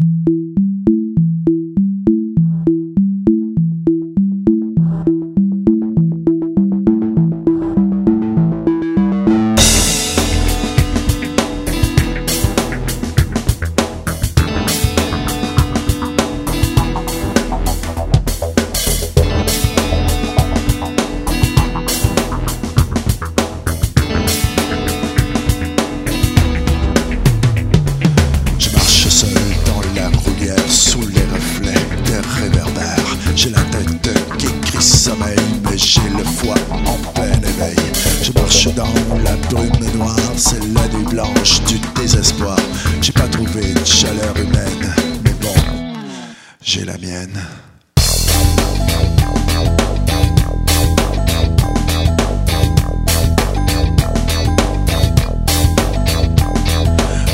Je mais j'ai le foie en plein éveil. Je marche dans la brume noire, c'est la nuit blanche du désespoir. J'ai pas trouvé de chaleur humaine, mais bon, j'ai la mienne.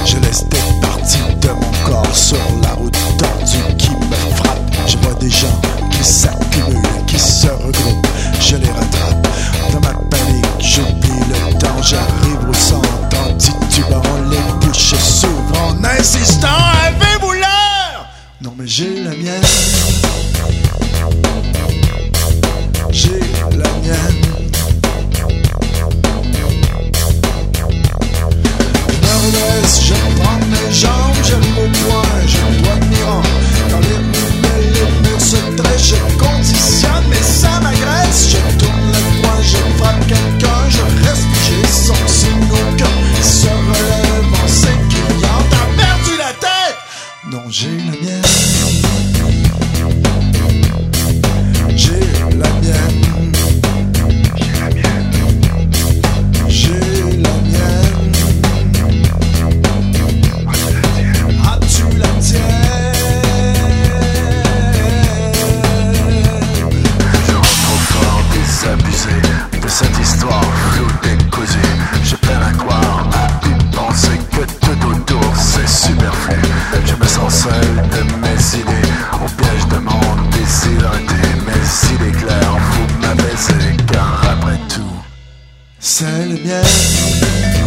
Je laisse des parties de mon corps sur la route tordue qui me frappe. Je vois des gens qui s'accumulent, qui se regroupent. Je les rattrape. Dans ma panique, j'oublie le temps. J'arrive au centre Je me sens seul de mes idées, au piège de mon désirité. Mes idées claires, vous m'abaissez, car après tout, C'est le mien.